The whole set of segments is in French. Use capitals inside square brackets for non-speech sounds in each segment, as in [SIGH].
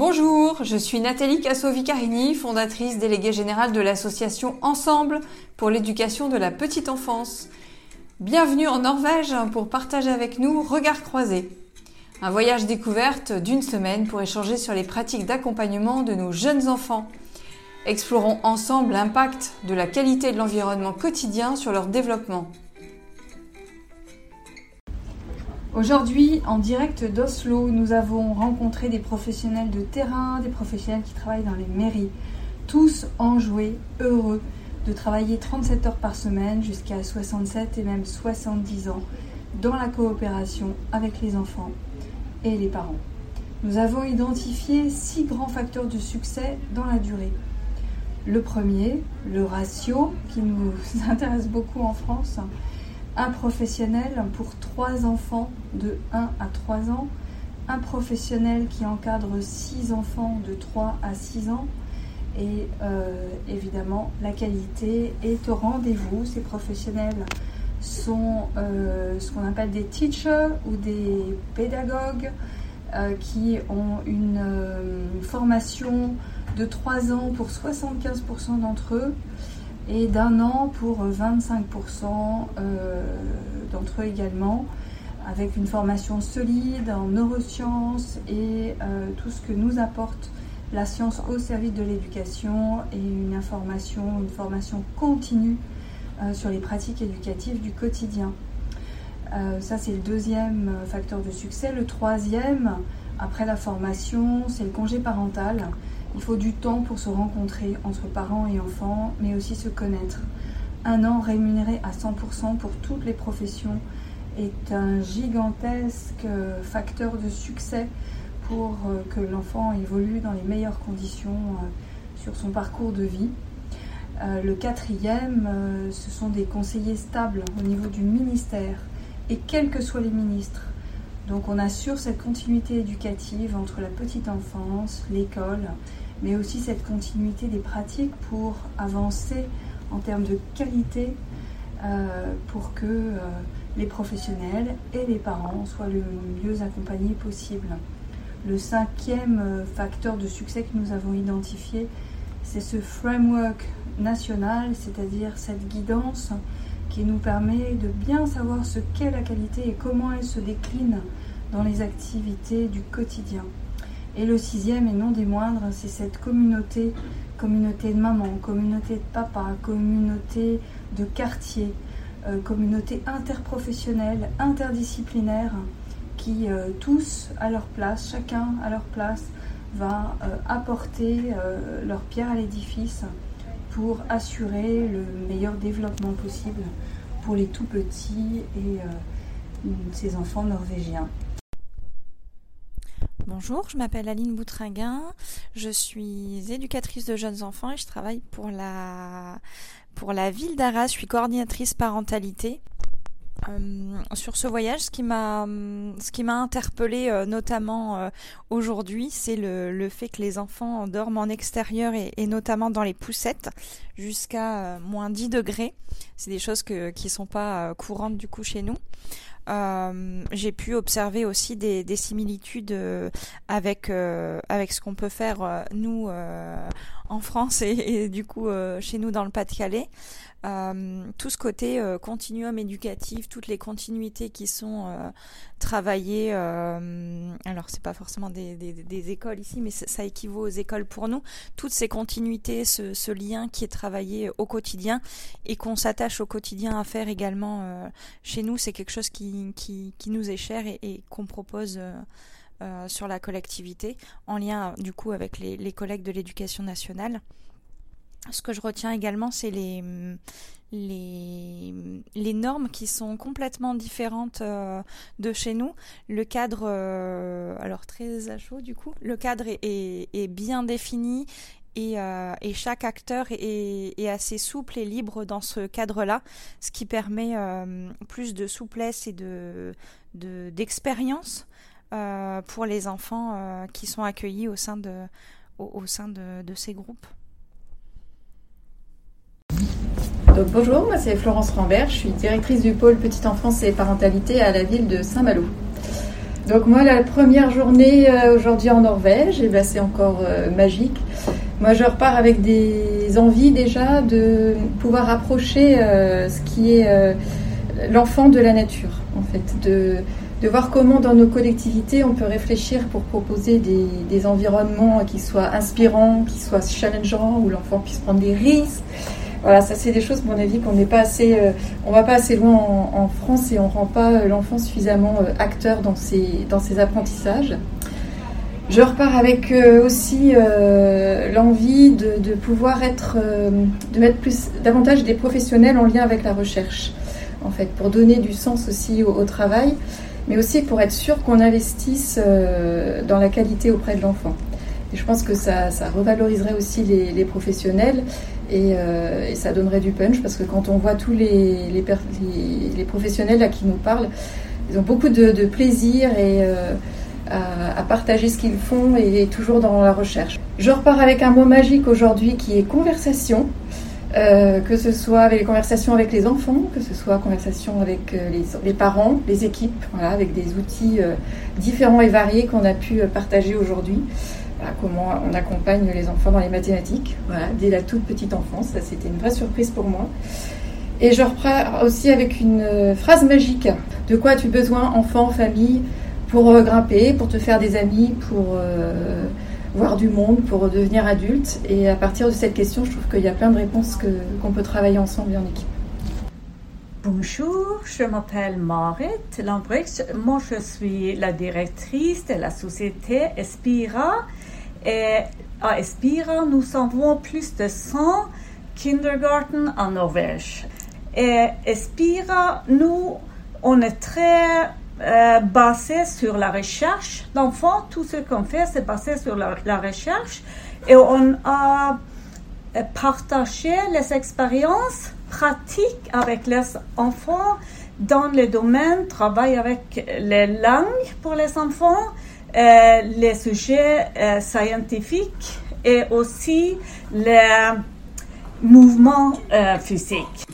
Bonjour, je suis Nathalie Casso-Vicarini, fondatrice déléguée générale de l'association Ensemble pour l'éducation de la petite enfance. Bienvenue en Norvège pour partager avec nous Regard croisé. Un voyage découverte d'une semaine pour échanger sur les pratiques d'accompagnement de nos jeunes enfants. Explorons ensemble l'impact de la qualité de l'environnement quotidien sur leur développement. Aujourd'hui, en direct d'Oslo, nous avons rencontré des professionnels de terrain, des professionnels qui travaillent dans les mairies, tous enjoués, heureux de travailler 37 heures par semaine jusqu'à 67 et même 70 ans dans la coopération avec les enfants et les parents. Nous avons identifié six grands facteurs de succès dans la durée. Le premier, le ratio, qui nous [LAUGHS] intéresse beaucoup en France, un professionnel pour trois enfants de 1 à 3 ans, un professionnel qui encadre six enfants de 3 à 6 ans, et euh, évidemment la qualité est au rendez-vous. Ces professionnels sont euh, ce qu'on appelle des teachers ou des pédagogues euh, qui ont une formation de 3 ans pour 75% d'entre eux et d'un an pour 25% euh, d'entre eux également, avec une formation solide en neurosciences et euh, tout ce que nous apporte la science au service de l'éducation et une information, une formation continue euh, sur les pratiques éducatives du quotidien. ça, c'est le deuxième facteur de succès. Le troisième, après la formation, c'est le congé parental. Il faut du temps pour se rencontrer entre parents et enfants, mais aussi se connaître. Un an rémunéré à 100% pour toutes les professions est un gigantesque facteur de succès pour euh, que l'enfant évolue dans les meilleures conditions euh, sur son parcours de vie. Euh, le quatrième, ce sont des conseillers stables au niveau du ministère et quels que soient les ministres. Donc on assure cette continuité éducative entre la petite enfance, l'école mais aussi cette continuité des pratiques pour avancer en termes de qualité euh, pour que euh, les professionnels et les parents soient le mieux accompagnés possible. Le cinquième euh, facteur de succès que nous avons identifié, c'est ce framework national, c'est-à-dire cette guidance qui nous permet de bien savoir ce qu'est la qualité et comment elle se décline dans les activités du quotidien. Et le sixième, et non des moindres, c'est cette communauté, communauté de maman, communauté de papa, communauté de quartier, euh, communauté interprofessionnelle, interdisciplinaire, qui euh, tous à leur place, chacun à leur place, va euh, apporter leur pierre à l'édifice pour assurer le meilleur développement possible pour les tout petits et ces enfants norvégiens. Bonjour, je m'appelle Aline Boutringuin, je suis éducatrice de jeunes enfants et je travaille pour la, ville d'Arras, je suis coordinatrice parentalité. Euh, sur ce voyage, ce qui m'a, ce qui m'a interpellé euh, notamment euh, aujourd'hui, c'est le, fait que les enfants dorment en extérieur et, et notamment dans les poussettes jusqu'à moins 10 degrés. C'est des choses que, qui sont pas courantes du coup chez nous. Euh, j'ai pu observer aussi des, des similitudes euh, avec euh, avec ce qu'on peut faire nous en France et, et du coup chez nous dans le Pas-de-Calais. Euh, tout ce côté euh, continuum éducatif, toutes les continuités qui sont euh, travaillées. alors c'est pas forcément des, des, des, écoles ici, mais ça équivaut aux écoles pour nous. Toutes ces continuités, ce, ce lien qui est travaillé au quotidien et qu'on s'attache au quotidien à faire également chez nous, c'est quelque chose qui, qui, qui, nous est cher et, et qu'on propose. Euh, sur la collectivité, en lien du coup avec les, collègues de l'éducation nationale. Ce que je retiens également, c'est les, les, normes qui sont complètement différentes euh, de chez nous. Le cadre, euh, alors très chaud du coup, le cadre est, est, bien défini et, euh, et, chaque acteur est, est, assez souple et libre dans ce cadre-là, ce qui permet euh, plus de souplesse et de d'expérience de, pour les enfants qui sont accueillis au sein de, au, sein de, ces groupes. Donc, bonjour, moi c'est Florence Rambert, je suis directrice du pôle petite enfance et parentalité à la ville de Saint-Malo. Donc moi, la première journée aujourd'hui en Norvège, eh ben, c'est encore magique. Moi, je repars avec des envies déjà de pouvoir approcher ce qui est l'enfant de la nature, en fait, de voir comment dans nos collectivités on peut réfléchir pour proposer des, environnements qui soient inspirants, qui soient challengeants, où l'enfant puisse prendre des risques. Voilà, ça c'est des choses, à mon avis, qu'on n'est pas assez, euh, on va pas assez loin en, France et on rend pas l'enfant suffisamment euh, acteur dans ses, dans ses apprentissages. Je repars avec euh, aussi l'envie de, de, pouvoir être, de mettre plus, davantage des professionnels en lien avec la recherche, en fait, pour donner du sens aussi au travail mais aussi pour être sûr qu'on investisse euh, dans la qualité auprès de l'enfant. Et je pense que ça, revaloriserait aussi les, professionnels euh, et, ça donnerait du punch parce que quand on voit tous les, les, professionnels à qui nous parlent, ils ont beaucoup de, plaisir et euh, à, partager ce qu'ils font et toujours dans la recherche. Je repars avec un mot magique aujourd'hui qui est conversation. Euh, que ce soit avec les conversations avec les enfants, que ce soit conversations avec euh, les, parents, les équipes, voilà, avec des outils euh, différents et variés qu'on a pu partager aujourd'hui. comment on accompagne les enfants dans les mathématiques, voilà, dès la toute petite enfance. Ça, c'était une vraie surprise pour moi. Et je reprends aussi avec une phrase magique. De quoi as-tu besoin, enfant, famille, pour grimper, pour te faire des amis, pour voir du monde pour devenir adulte. Et à partir de cette question, je trouve qu'il y a plein de réponses qu'on peut travailler ensemble en équipe. Bonjour, je m'appelle Marit Lambrecht. Moi, je suis la directrice de la société Espira. Et à Espira, nous avons plus de 100 kindergarten en Norvège. Et Espira, nous, on est très euh, basé sur la recherche d'enfants. Tout ce qu'on fait, c'est basé sur la, recherche. Et on a euh, partagé les expériences pratiques avec les enfants dans le domaine travail avec les langues pour les enfants, euh, les sujets scientifiques et aussi les mouvements physiques.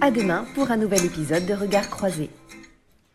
À demain pour un nouvel épisode de Regards croisés.